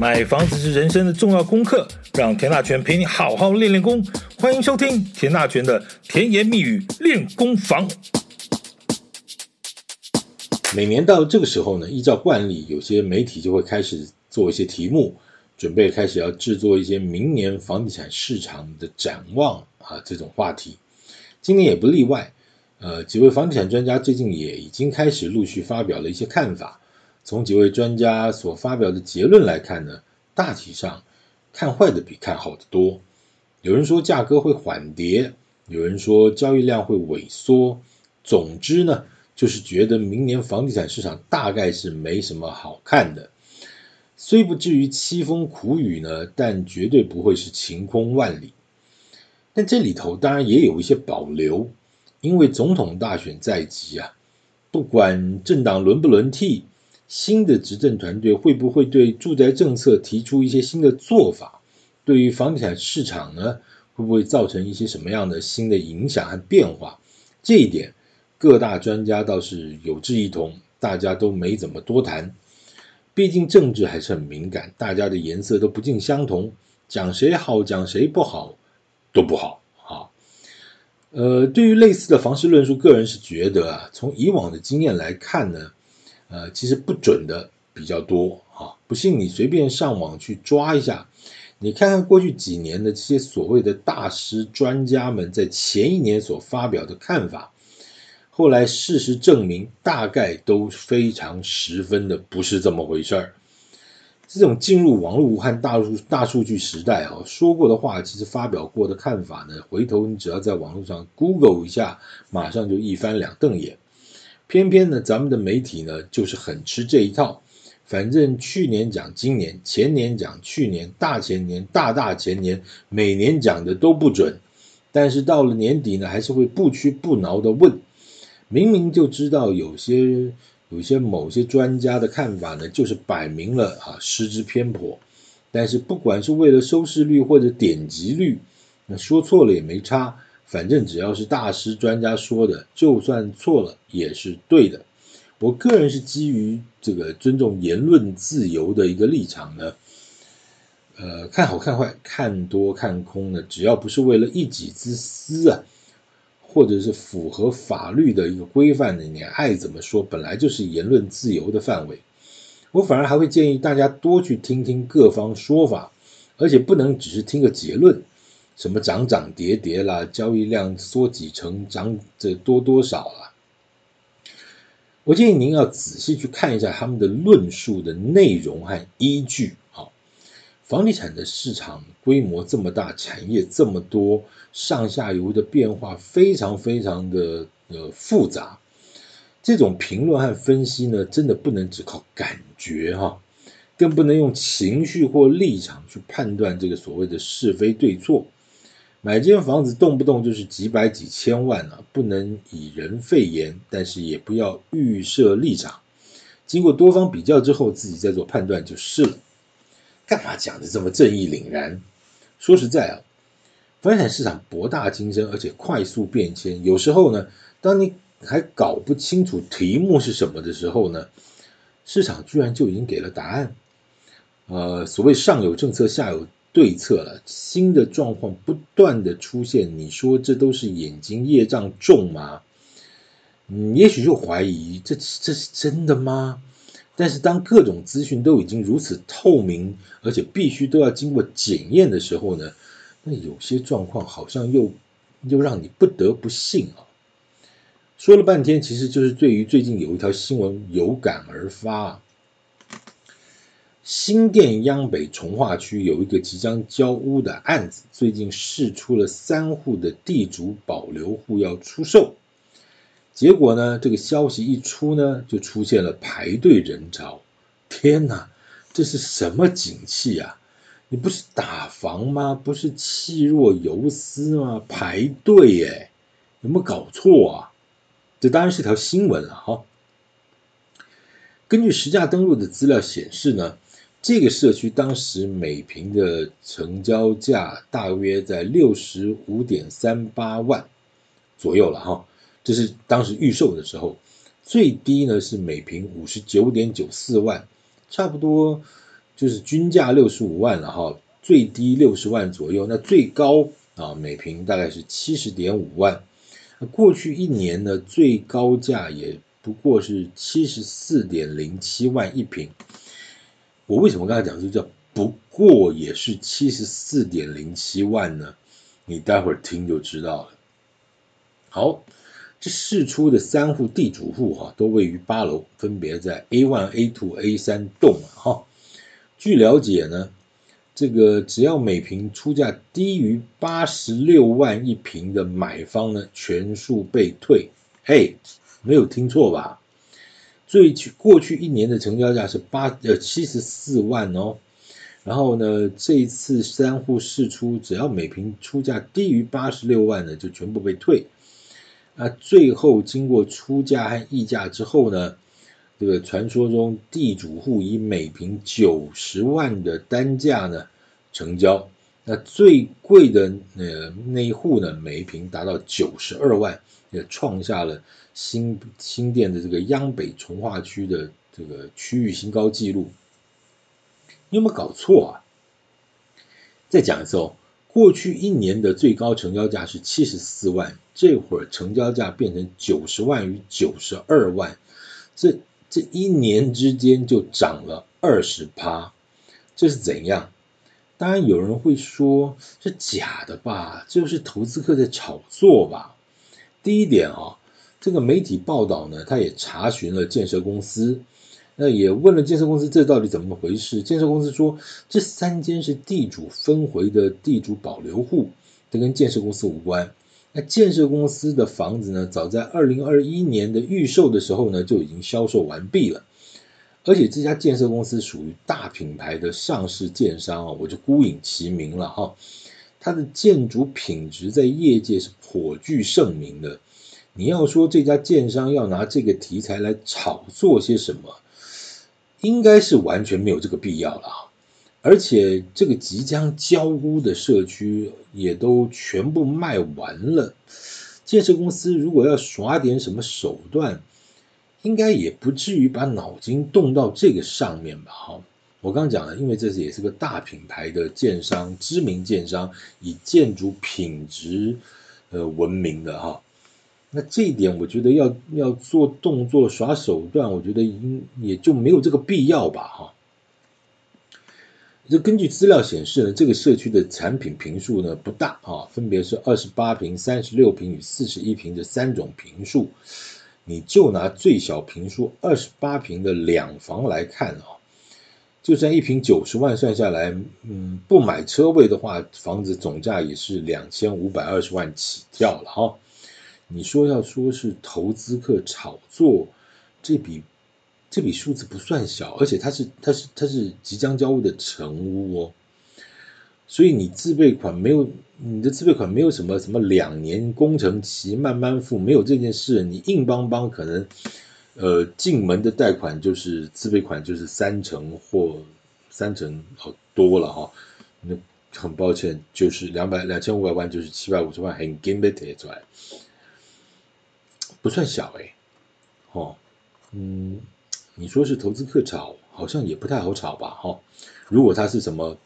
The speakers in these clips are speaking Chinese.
买房子是人生的重要功课，让田大权陪你好好练练功。欢迎收听田大权的甜言蜜语练功房。每年到这个时候呢，依照惯例，有些媒体就会开始做一些题目，准备开始要制作一些明年房地产市场的展望啊，这种话题。今年也不例外。呃，几位房地产专家最近也已经开始陆续发表了一些看法。从几位专家所发表的结论来看呢，大体上看坏的比看好的多。有人说价格会缓跌，有人说交易量会萎缩。总之呢，就是觉得明年房地产市场大概是没什么好看的。虽不至于凄风苦雨呢，但绝对不会是晴空万里。但这里头当然也有一些保留，因为总统大选在即啊，不管政党轮不轮替。新的执政团队会不会对住宅政策提出一些新的做法？对于房地产市场呢，会不会造成一些什么样的新的影响和变化？这一点各大专家倒是有志一同，大家都没怎么多谈。毕竟政治还是很敏感，大家的颜色都不尽相同，讲谁好，讲谁不好都不好啊。呃，对于类似的房市论述，个人是觉得啊，从以往的经验来看呢。呃，其实不准的比较多啊，不信你随便上网去抓一下，你看看过去几年的这些所谓的大师专家们在前一年所发表的看法，后来事实证明大概都非常十分的不是这么回事儿。这种进入网络和大数大数据时代啊，说过的话，其实发表过的看法呢，回头你只要在网络上 Google 一下，马上就一翻两瞪眼。偏偏呢，咱们的媒体呢，就是很吃这一套。反正去年讲今年，前年讲去年，大前年、大大前年，每年讲的都不准。但是到了年底呢，还是会不屈不挠的问。明明就知道有些有些某些专家的看法呢，就是摆明了啊失之偏颇。但是不管是为了收视率或者点击率，那说错了也没差。反正只要是大师专家说的，就算错了也是对的。我个人是基于这个尊重言论自由的一个立场呢，呃，看好看坏，看多看空呢，只要不是为了一己之私啊，或者是符合法律的一个规范的，你爱怎么说，本来就是言论自由的范围。我反而还会建议大家多去听听各方说法，而且不能只是听个结论。什么涨涨跌跌啦，交易量缩几成，涨这多多少啦？我建议您要仔细去看一下他们的论述的内容和依据。好，房地产的市场规模这么大，产业这么多，上下游的变化非常非常的呃复杂。这种评论和分析呢，真的不能只靠感觉哈，更不能用情绪或立场去判断这个所谓的是非对错。买间房子动不动就是几百几千万啊，不能以人废言，但是也不要预设立场，经过多方比较之后，自己再做判断就是了。干嘛讲的这么正义凛然？说实在啊，房产市场博大精深，而且快速变迁，有时候呢，当你还搞不清楚题目是什么的时候呢，市场居然就已经给了答案。呃，所谓上有政策，下有。对策了，新的状况不断的出现，你说这都是眼睛业障重吗？嗯，也许就怀疑这这是真的吗？但是当各种资讯都已经如此透明，而且必须都要经过检验的时候呢，那有些状况好像又又让你不得不信啊。说了半天，其实就是对于最近有一条新闻有感而发。新店央北重划区有一个即将交屋的案子，最近释出了三户的地主保留户要出售，结果呢，这个消息一出呢，就出现了排队人潮。天哪，这是什么景气啊？你不是打房吗？不是气若游丝吗？排队耶，有没有搞错啊？这当然是条新闻了哈。根据实价登录的资料显示呢。这个社区当时每平的成交价大约在六十五点三八万左右了哈，这是当时预售的时候，最低呢是每平五十九点九四万，差不多就是均价六十五万了哈，最低六十万左右，那最高啊每平大概是七十点五万。过去一年呢，最高价也不过是七十四点零七万一平。我为什么刚才讲说叫不过也是七十四点零七万呢？你待会儿听就知道了。好，这释出的三户地主户哈，都位于八楼，分别在 A one、A two、A 三栋哈。据了解呢。这个只要每平出价低于八十六万一平的买方呢，全数被退。嘿，没有听错吧？最去过去一年的成交价是八呃七十四万哦。然后呢，这一次三户释出，只要每平出价低于八十六万呢，就全部被退。那最后经过出价和议价之后呢，这个传说中地主户以每平九十万的单价呢成交，那最贵的那那一户呢，每一平达到九十二万，也创下了新新店的这个央北重化区的这个区域新高纪录。你有没有搞错啊？再讲一次哦，过去一年的最高成交价是七十四万，这会儿成交价变成九十万与九十二万，这。这一年之间就涨了二十趴，这是怎样？当然有人会说是假的吧，就是投资客在炒作吧。第一点啊，这个媒体报道呢，他也查询了建设公司，那也问了建设公司这到底怎么回事。建设公司说，这三间是地主分回的地主保留户，这跟建设公司无关。那建设公司的房子呢，早在二零二一年的预售的时候呢，就已经销售完毕了。而且这家建设公司属于大品牌的上市建商啊，我就孤影其名了哈。它的建筑品质在业界是颇具盛名的。你要说这家建商要拿这个题材来炒作些什么，应该是完全没有这个必要了。而且这个即将交屋的社区也都全部卖完了，建设公司如果要耍点什么手段，应该也不至于把脑筋动到这个上面吧？哈，我刚讲了，因为这是也是个大品牌的建商，知名建商，以建筑品质呃闻名的哈，那这一点我觉得要要做动作耍手段，我觉得应也就没有这个必要吧？哈。这根据资料显示呢，这个社区的产品平数呢不大啊，分别是二十八平、三十六平与四十一平这三种平数。你就拿最小平数二十八平的两房来看啊，就算一平九十万算下来，嗯，不买车位的话，房子总价也是两千五百二十万起跳了哈。你说要说是投资客炒作，这笔。这笔数字不算小，而且它是它是它是即将交屋的成屋哦，所以你自备款没有你的自备款没有什么什么两年工程期慢慢付，没有这件事，你硬邦邦可能呃进门的贷款就是自备款就是三成或三成好多了哈，那很抱歉就是两百两千五百万就是七百五十万很 game 的贷出来，不算小哎，哦嗯。你说是投资客炒，好像也不太好炒吧？哈，如果他是什么，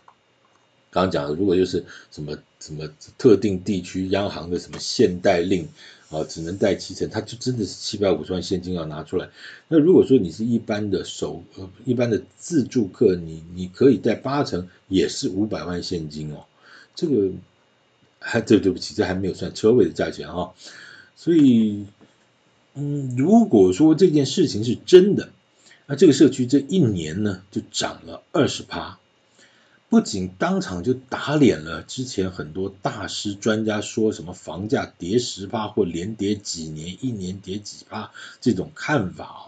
刚刚讲的，如果又是什么什么特定地区央行的什么限贷令啊，只能贷七成，他就真的是七百五十万现金要拿出来。那如果说你是一般的首呃一般的自住客，你你可以贷八成，也是五百万现金哦。这个还对对不起，这还没有算车位的价钱哈。所以，嗯，如果说这件事情是真的。那这个社区这一年呢，就涨了二十趴，不仅当场就打脸了之前很多大师专家说什么房价跌十趴或连跌几年，一年跌几趴这种看法啊，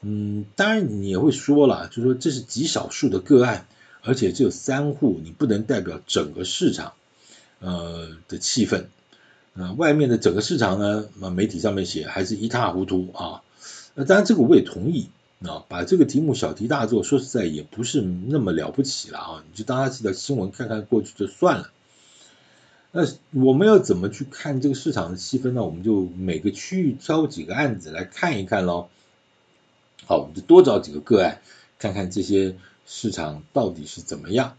嗯，当然你也会说了，就说这是极少数的个案，而且只有三户，你不能代表整个市场呃的气氛，呃，外面的整个市场呢，媒体上面写还是一塌糊涂啊，那当然这个我也同意。啊，把这个题目小题大做，说实在也不是那么了不起了啊！你就当它是条新闻看看过去就算了。那我们要怎么去看这个市场的细分呢？我们就每个区域挑几个案子来看一看喽。好，我们就多找几个个案，看看这些市场到底是怎么样？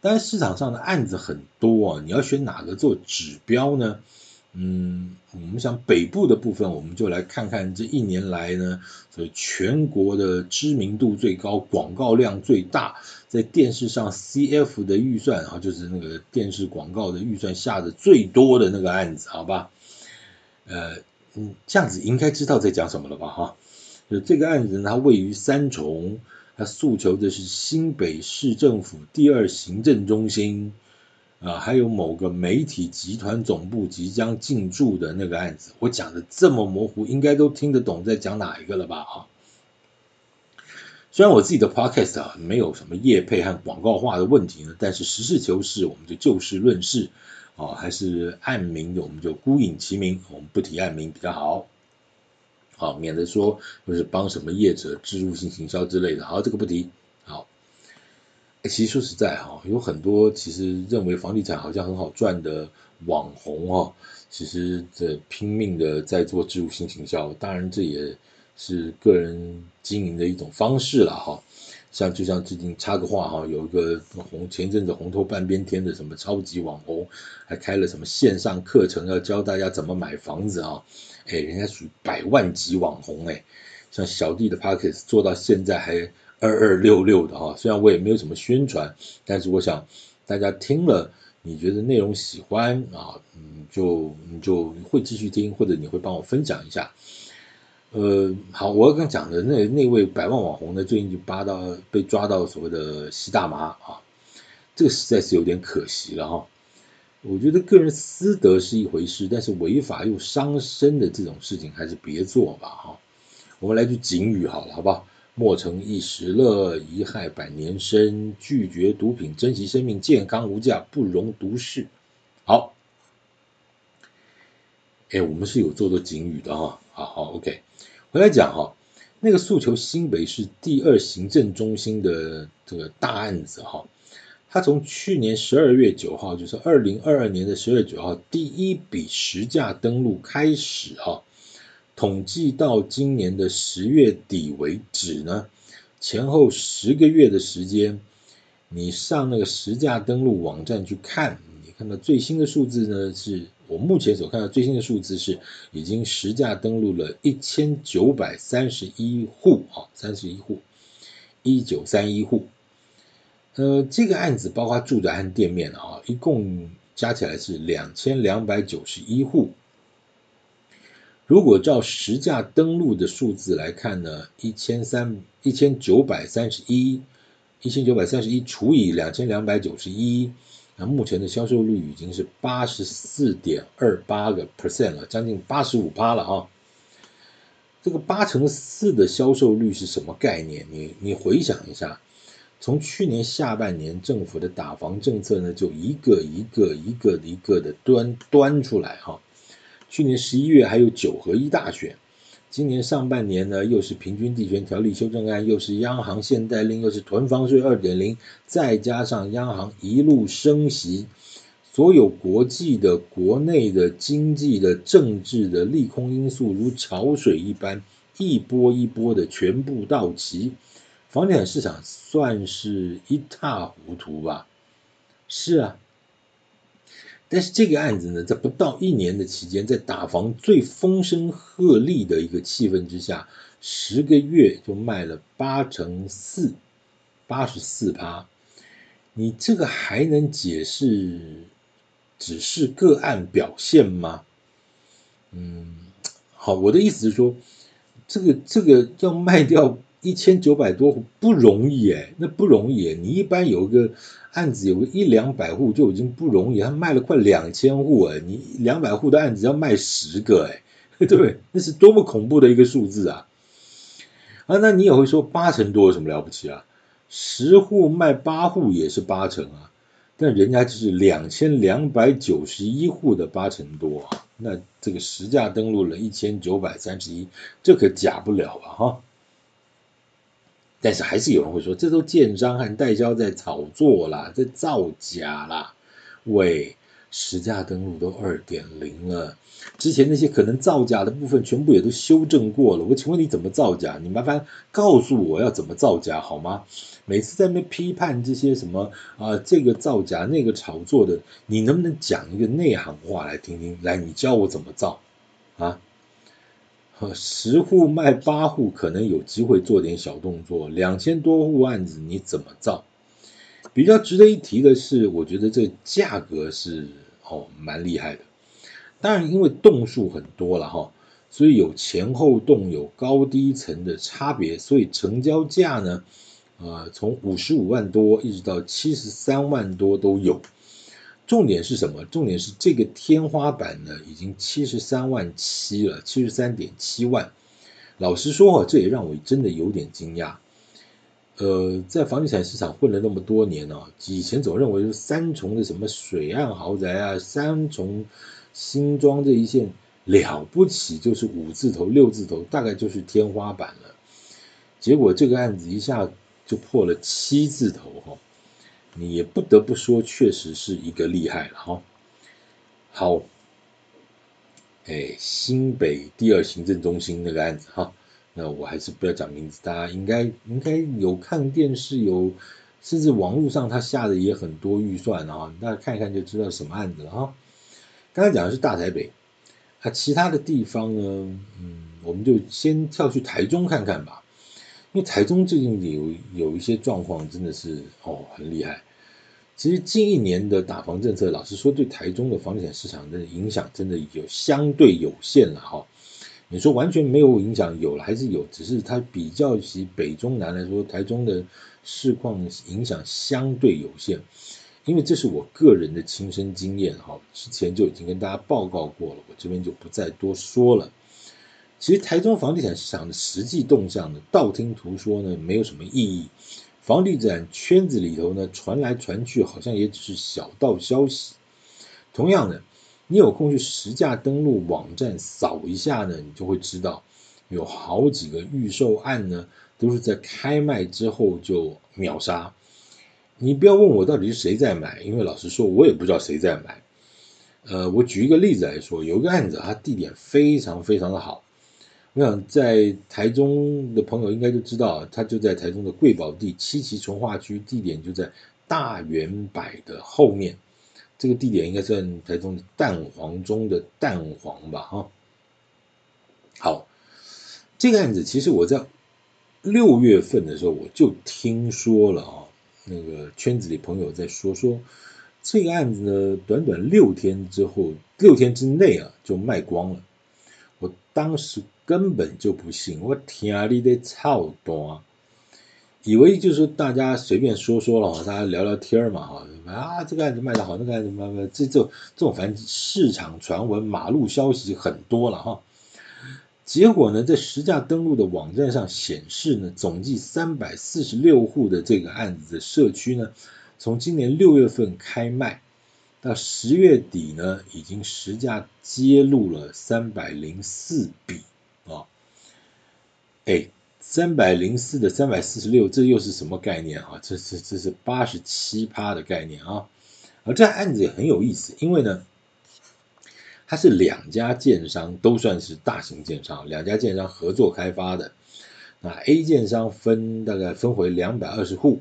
当然市场上的案子很多啊，你要选哪个做指标呢？嗯，我们想北部的部分，我们就来看看这一年来呢，所以全国的知名度最高、广告量最大，在电视上 CF 的预算啊，就是那个电视广告的预算下的最多的那个案子，好吧？呃，嗯，这样子应该知道在讲什么了吧？哈，就这个案子呢，它位于三重，它诉求的是新北市政府第二行政中心。啊，还有某个媒体集团总部即将进驻的那个案子，我讲的这么模糊，应该都听得懂在讲哪一个了吧？啊，虽然我自己的 podcast 啊没有什么业配和广告化的问题呢，但是实事求是，我们就就事论事啊，还是案名的我们就孤影其名，我们不提案名比较好，好，免得说就是帮什么业者植入性行销之类的，好，这个不提。其实说实在哈，有很多其实认为房地产好像很好赚的网红哈，其实这拼命的在做置入性行销，当然这也是个人经营的一种方式了哈。像就像最近插个话哈，有一个红前阵子红透半边天的什么超级网红，还开了什么线上课程要教大家怎么买房子啊，哎，人家属于百万级网红哎，像小弟的 Pockets 做到现在还。二二六六的哈，虽然我也没有什么宣传，但是我想大家听了，你觉得内容喜欢啊，嗯，就你就会继续听，或者你会帮我分享一下。呃，好，我刚讲的那那位百万网红呢，最近就扒到被抓到所谓的吸大麻啊，这个实在是有点可惜了哈。我觉得个人私德是一回事，但是违法又伤身的这种事情还是别做吧哈。我们来句警语好了，好不好？莫成一时乐，贻害百年身。拒绝毒品，珍惜生命，健康无价，不容独视。好，哎，我们是有做做警语的哈。好好，OK，回来讲哈，那个诉求新北市第二行政中心的这个大案子哈，他从去年十二月九号，就是二零二二年的十二月九号，第一笔实价登录开始哈。统计到今年的十月底为止呢，前后十个月的时间，你上那个实价登录网站去看，你看到最新的数字呢，是我目前所看到最新的数字是已经实价登录了一千九百三十一户啊，三十一户，一九三一户。呃，这个案子包括住宅和店面啊，一共加起来是两千两百九十一户。如果照实价登录的数字来看呢，一千三一千九百三十一，一千九百三十一除以两千两百九十一，那目前的销售率已经是八十四点二八个 percent 了，将近八十五趴了啊。这个八成四的销售率是什么概念？你你回想一下，从去年下半年政府的打房政策呢，就一个一个一个一个的端端出来哈。去年十一月还有九合一大选，今年上半年呢，又是平均地权条例修正案，又是央行限贷令，又是囤房税二点零，再加上央行一路升息，所有国际的、国内的经济的、政治的利空因素如潮水一般，一波一波的全部到齐，房地产市场算是一塌糊涂吧？是啊。但是这个案子呢，在不到一年的期间，在打房最风声鹤唳的一个气氛之下，十个月就卖了八成四，八十四趴。你这个还能解释只是个案表现吗？嗯，好，我的意思是说，这个这个要卖掉。一千九百多户不容易哎，那不容易哎。你一般有个案子有个一两百户就已经不容易，他卖了快两千户哎，你两百户的案子要卖十个哎，对不对？那是多么恐怖的一个数字啊！啊，那你也会说八成多有什么了不起啊？十户卖八户也是八成啊，但人家就是两千两百九十一户的八成多啊，那这个实价登录了一千九百三十一，这可假不了啊哈。但是还是有人会说，这都建商和代销在炒作啦，在造假啦。喂，实价登录都二点零了，之前那些可能造假的部分全部也都修正过了。我请问你怎么造假？你麻烦告诉我要怎么造假好吗？每次在那批判这些什么啊、这个造假那个炒作的，你能不能讲一个内行话来听听？来，你教我怎么造啊？十户卖八户，可能有机会做点小动作。两千多户案子，你怎么造？比较值得一提的是，我觉得这价格是哦蛮厉害的。当然，因为栋数很多了哈，所以有前后栋，有高低层的差别，所以成交价呢，呃，从五十五万多一直到七十三万多都有。重点是什么？重点是这个天花板呢，已经七十三万七了，七十三点七万。老实说啊，这也让我真的有点惊讶。呃，在房地产市场混了那么多年呢，以前总认为是三重的什么水岸豪宅啊，三重新庄这一线了不起，就是五字头、六字头，大概就是天花板了。结果这个案子一下就破了七字头哈，你也不得不说，确实是一个厉害了哈。好，哎，新北第二行政中心那个案子哈。那我还是不要讲名字，大家应该应该有看电视，有甚至网络上他下的也很多预算啊，大家看一看就知道什么案子了哈。刚才讲的是大台北，啊，其他的地方呢，嗯，我们就先跳去台中看看吧，因为台中最近有有一些状况真的是哦很厉害。其实近一年的打房政策，老实说对台中的房地产市场的影响真的有相对有限了哈。你说完全没有影响，有了还是有，只是它比较起北中南来说，台中的市况影响相对有限，因为这是我个人的亲身经验哈，之前就已经跟大家报告过了，我这边就不再多说了。其实台中房地产市场的实际动向呢，道听途说呢，没有什么意义，房地产圈子里头呢，传来传去，好像也只是小道消息。同样的。你有空去实价登录网站扫一下呢，你就会知道有好几个预售案呢，都是在开卖之后就秒杀。你不要问我到底是谁在买，因为老实说，我也不知道谁在买。呃，我举一个例子来说，有一个案子，它地点非常非常的好。我想在台中的朋友应该就知道，它就在台中的贵宝地七期从化区，地点就在大圆柏的后面。这个地点应该算台中的蛋黄中的蛋黄吧，哈。好，这个案子其实我在六月份的时候我就听说了啊，那个圈子里朋友在说说这个案子呢，短短六天之后，六天之内啊就卖光了。我当时根本就不信，我天你的操蛋！以为就是大家随便说说了哈，大家聊聊天嘛哈，啊这个案子卖的好，那个案子卖卖，这这这种反正市场传闻、马路消息很多了哈。结果呢，在实价登录的网站上显示呢，总计三百四十六户的这个案子的社区呢，从今年六月份开卖到十月底呢，已经实价揭露了三百零四笔，哎。三百零四的三百四十六，这又是什么概念啊？这是这是八十七趴的概念啊！而这案子也很有意思，因为呢，它是两家建商都算是大型建商，两家建商合作开发的。那 A 建商分大概分回两百二十户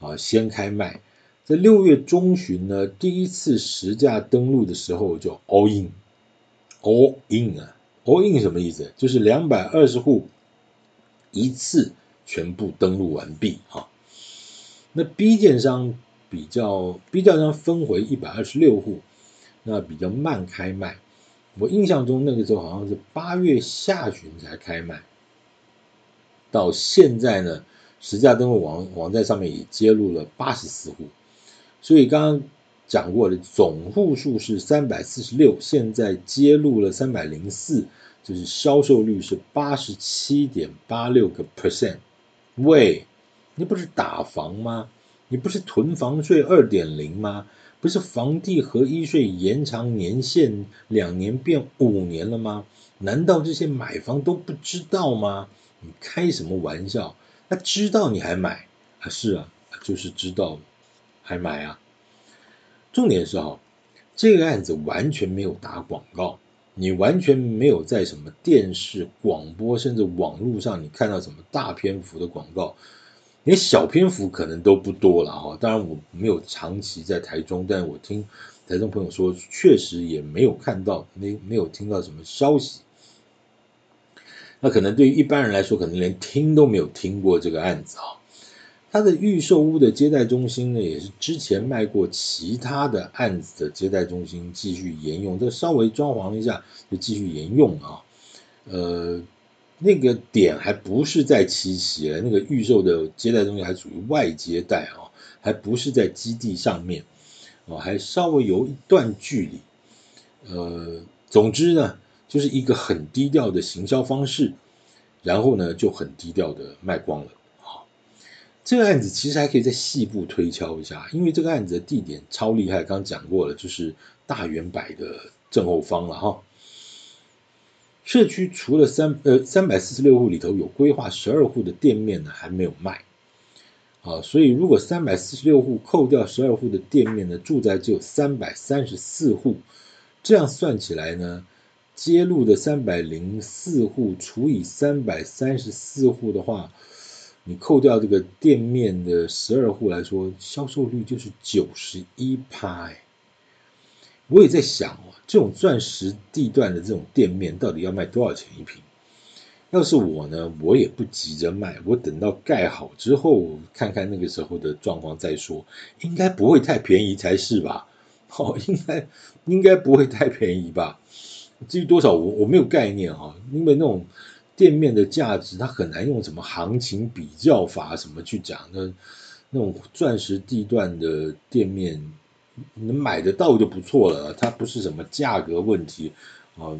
啊，先开卖。在六月中旬呢，第一次实价登录的时候就 all in，all in 啊，all in 什么意思？就是两百二十户。一次全部登录完毕哈，那 B 建商比较 B 建商分回一百二十六户，那比较慢开卖。我印象中那个时候好像是八月下旬才开卖，到现在呢，实价登录网网站上面也揭露了八十四户，所以刚刚讲过的总户数是三百四十六，现在揭露了三百零四。就是销售率是八十七点八六个 percent，喂，你不是打房吗？你不是囤房税二点零吗？不是房地合一税延长年限两年变五年了吗？难道这些买房都不知道吗？你开什么玩笑？他知道你还买啊？是啊，就是知道还买啊。重点是哈，这个案子完全没有打广告，你完全没有在什么电视、广播，甚至网络上，你看到什么大篇幅的广告，连小篇幅可能都不多了哈。当然我没有长期在台中，但我听台中朋友说，确实也没有看到，没没有听到什么消息。那可能对于一般人来说，可能连听都没有听过这个案子啊。它的预售屋的接待中心呢，也是之前卖过其他的案子的接待中心，继续沿用。这稍微装潢一下就继续沿用啊。呃，那个点还不是在七期，那个预售的接待中心还属于外接待啊，还不是在基地上面啊，还稍微有一段距离。呃，总之呢，就是一个很低调的行销方式，然后呢就很低调的卖光了。这个案子其实还可以再细部推敲一下，因为这个案子的地点超厉害，刚刚讲过了，就是大圆柏的正后方了哈。社区除了三呃三百四十六户里头有规划十二户的店面呢，还没有卖啊，所以如果三百四十六户扣掉十二户的店面呢，住宅只有三百三十四户，这样算起来呢，揭露的三百零四户除以三百三十四户的话。你扣掉这个店面的十二户来说，销售率就是九十一趴。哎，我也在想哦，这种钻石地段的这种店面到底要卖多少钱一平？要是我呢，我也不急着卖，我等到盖好之后，看看那个时候的状况再说。应该不会太便宜才是吧？哦，应该应该不会太便宜吧？至于多少，我我没有概念哈，因为那种。店面的价值，它很难用什么行情比较法什么去讲。那那种钻石地段的店面，能买得到就不错了。它不是什么价格问题啊，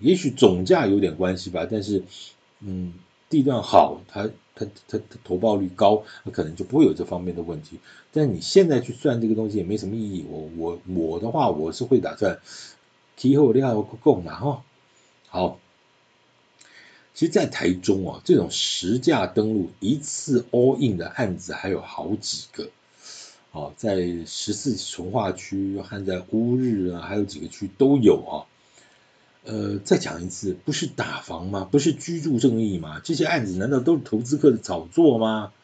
也许总价有点关系吧。但是，嗯，地段好，它它它它投报率高，那可能就不会有这方面的问题。但你现在去算这个东西也没什么意义。我我我的话，我是会打算提后量够够嘛哈。好。其实，在台中啊，这种实价登录一次 all in 的案子还有好几个，哦，在十四重划区和在乌日啊，还有几个区都有啊。呃，再讲一次，不是打房吗？不是居住正义吗？这些案子难道都是投资客的炒作吗？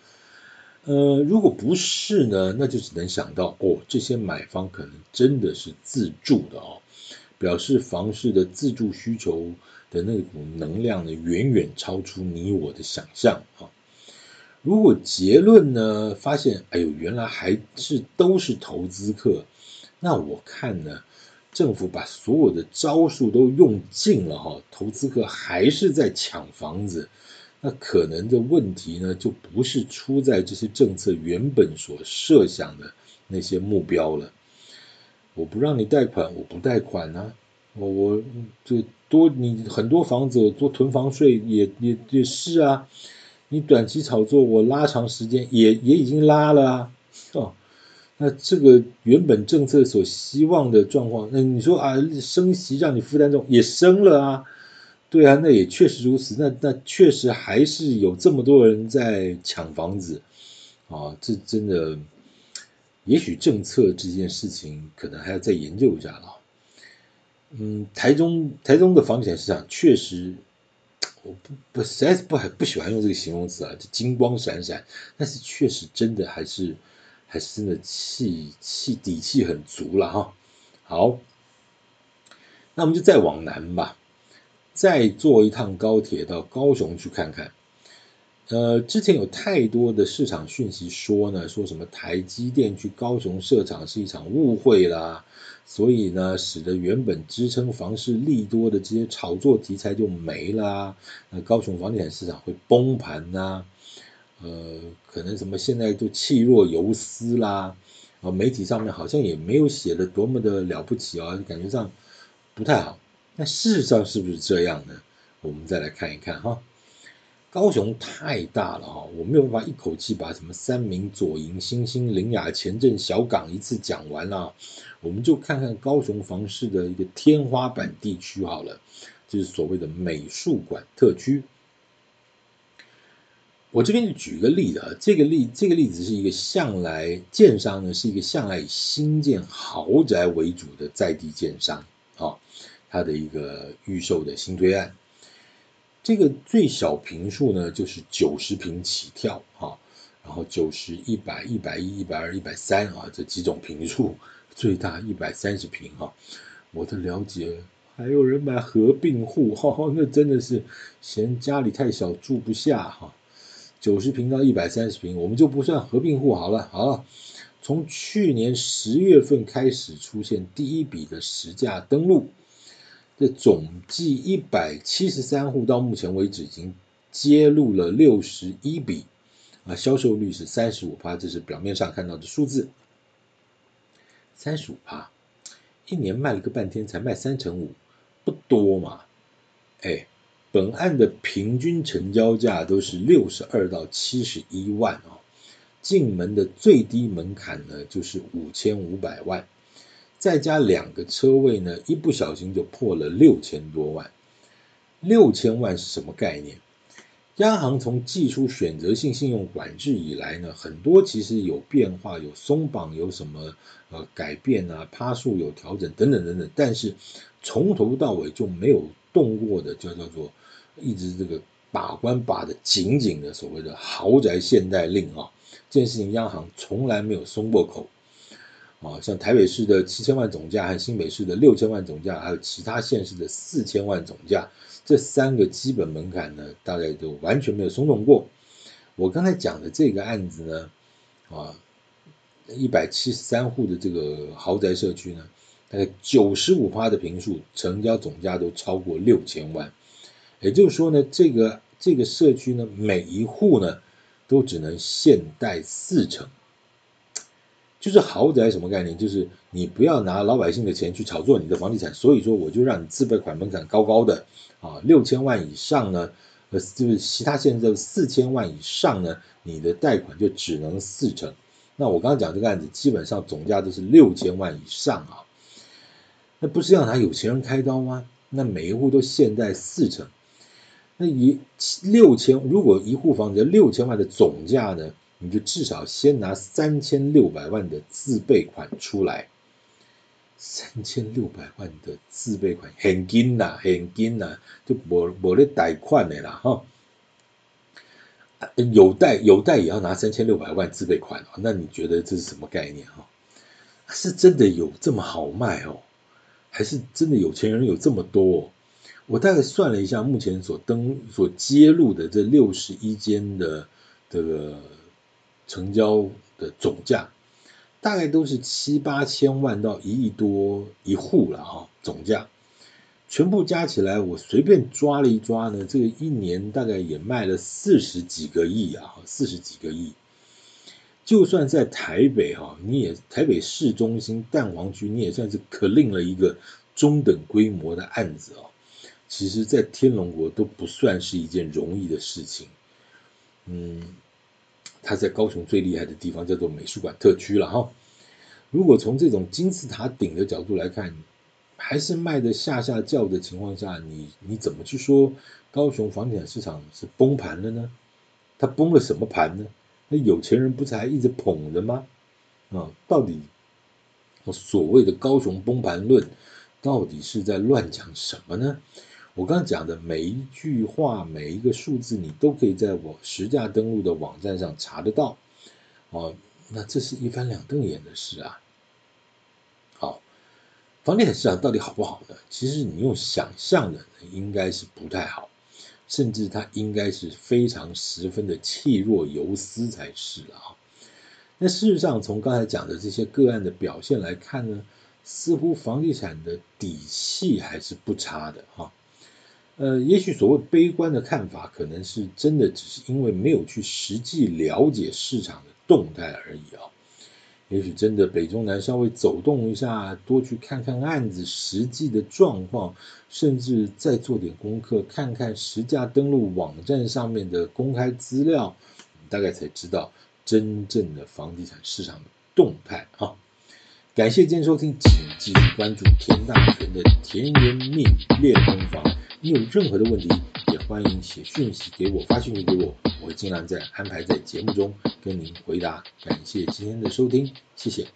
呃，如果不是呢，那就只能想到哦，这些买方可能真的是自住的哦，表示房市的自住需求。的那股能量呢，远远超出你我的想象啊！如果结论呢，发现哎呦，原来还是都是投资客，那我看呢，政府把所有的招数都用尽了哈，投资客还是在抢房子，那可能的问题呢，就不是出在这些政策原本所设想的那些目标了。我不让你贷款，我不贷款呢、啊。我我就多你很多房子做囤房税也也也是啊，你短期炒作我拉长时间也也已经拉了啊。哦，那这个原本政策所希望的状况，那你说啊升息让你负担重也升了啊，对啊，那也确实如此，那那确实还是有这么多人在抢房子。啊，这真的，也许政策这件事情可能还要再研究一下了。嗯，台中台中的房地产市场确实，我不不实在是不很不喜欢用这个形容词啊，就金光闪闪，但是确实真的还是还是真的气气底气很足了哈。好，那我们就再往南吧，再坐一趟高铁到高雄去看看。呃，之前有太多的市场讯息说呢，说什么台积电去高雄设厂是一场误会啦，所以呢，使得原本支撑房市利多的这些炒作题材就没啦，那高雄房地产市场会崩盘呐，呃，可能什么现在就气若游丝啦，啊，媒体上面好像也没有写的多么的了不起啊，感觉上不太好，那事实上是不是这样呢？我们再来看一看哈。高雄太大了哈，我没有办法一口气把什么三民、左营、新兴、林雅、前镇、小港一次讲完了，我们就看看高雄房市的一个天花板地区好了，就是所谓的美术馆特区。我这边就举个例子啊，这个例这个例子是一个向来建商呢，是一个向来以新建豪宅为主的在地建商啊，它的一个预售的新推案。这个最小平数呢，就是九十平起跳啊，然后九十、一百、一百一、一百二、一百三啊，这几种平数，最大一百三十平哈。我的了解，还有人买合并户哈，那真的是嫌家里太小住不下哈。九十平到一百三十平，我们就不算合并户好了。好了，从去年十月份开始出现第一笔的实价登录。这总计一百七十三户，到目前为止已经揭露了六十一笔，啊，销售率是三十五趴，这是表面上看到的数字。三十五趴，一年卖了个半天才卖三成五，不多嘛？哎，本案的平均成交价都是六十二到七十一万啊，进门的最低门槛呢就是五千五百万。再加两个车位呢，一不小心就破了六千多万。六千万是什么概念？央行从祭出选择性信用管制以来呢，很多其实有变化，有松绑，有什么呃改变啊，趴数有调整等等等等。但是从头到尾就没有动过的，就叫做一直这个把关把得紧紧的所谓的豪宅限贷令啊，这件事情央行从来没有松过口。啊，像台北市的七千万总价和新北市的六千万总价，还有其他县市的四千万总价，这三个基本门槛呢，大概都完全没有松动过。我刚才讲的这个案子呢，啊，一百七十三户的这个豪宅社区呢，大概九十五趴的坪数成交总价都超过六千万，也就是说呢，这个这个社区呢，每一户呢，都只能限贷四成。就是豪宅什么概念？就是你不要拿老百姓的钱去炒作你的房地产，所以说我就让你自备款门槛高高的啊，六千万以上呢，呃，就是其他现在四千万以上呢，你的贷款就只能四成。那我刚刚讲这个案子，基本上总价都是六千万以上啊，那不是要拿有钱人开刀吗？那每一户都限贷四成，那一六千，如果一户房子六千万的总价呢？你就至少先拿三千六百万的自备款出来，三千六百万的自备款现金呐，现金呐，就没没得贷款的啦哈。有贷有贷也要拿三千六百万自备款，那你觉得这是什么概念哈？是真的有这么好卖哦？还是真的有钱人有这么多？我大概算了一下，目前所登所揭露的这六十一间的这个。成交的总价大概都是七八千万到一亿多一户了哈，总价全部加起来，我随便抓了一抓呢，这个一年大概也卖了四十几个亿啊，四十几个亿。就算在台北哈，你也台北市中心蛋黄区，你也算是 clean 了一个中等规模的案子哦。其实，在天龙国都不算是一件容易的事情，嗯。它在高雄最厉害的地方叫做美术馆特区了哈。如果从这种金字塔顶的角度来看，还是卖得下下轿的情况下，你你怎么去说高雄房地产市场是崩盘了呢？它崩了什么盘呢？那有钱人不是还一直捧着吗？啊，到底所谓的高雄崩盘论，到底是在乱讲什么呢？我刚刚讲的每一句话，每一个数字，你都可以在我实价登录的网站上查得到。哦，那这是一翻两瞪眼的事啊。好，房地产市场到底好不好呢？其实你用想象的，应该是不太好，甚至它应该是非常十分的气若游丝才是啊。那事实上，从刚才讲的这些个案的表现来看呢，似乎房地产的底气还是不差的哈。呃，也许所谓悲观的看法，可能是真的只是因为没有去实际了解市场的动态而已啊。也许真的北中南稍微走动一下，多去看看案子实际的状况，甚至再做点功课，看看实价登录网站上面的公开资料，大概才知道真正的房地产市场的动态啊。感谢今天收听，请继续关注田大权的甜言蜜语练功房。你有任何的问题，也欢迎写讯息给我，发讯息给我，我会尽量在安排在节目中跟您回答。感谢今天的收听，谢谢。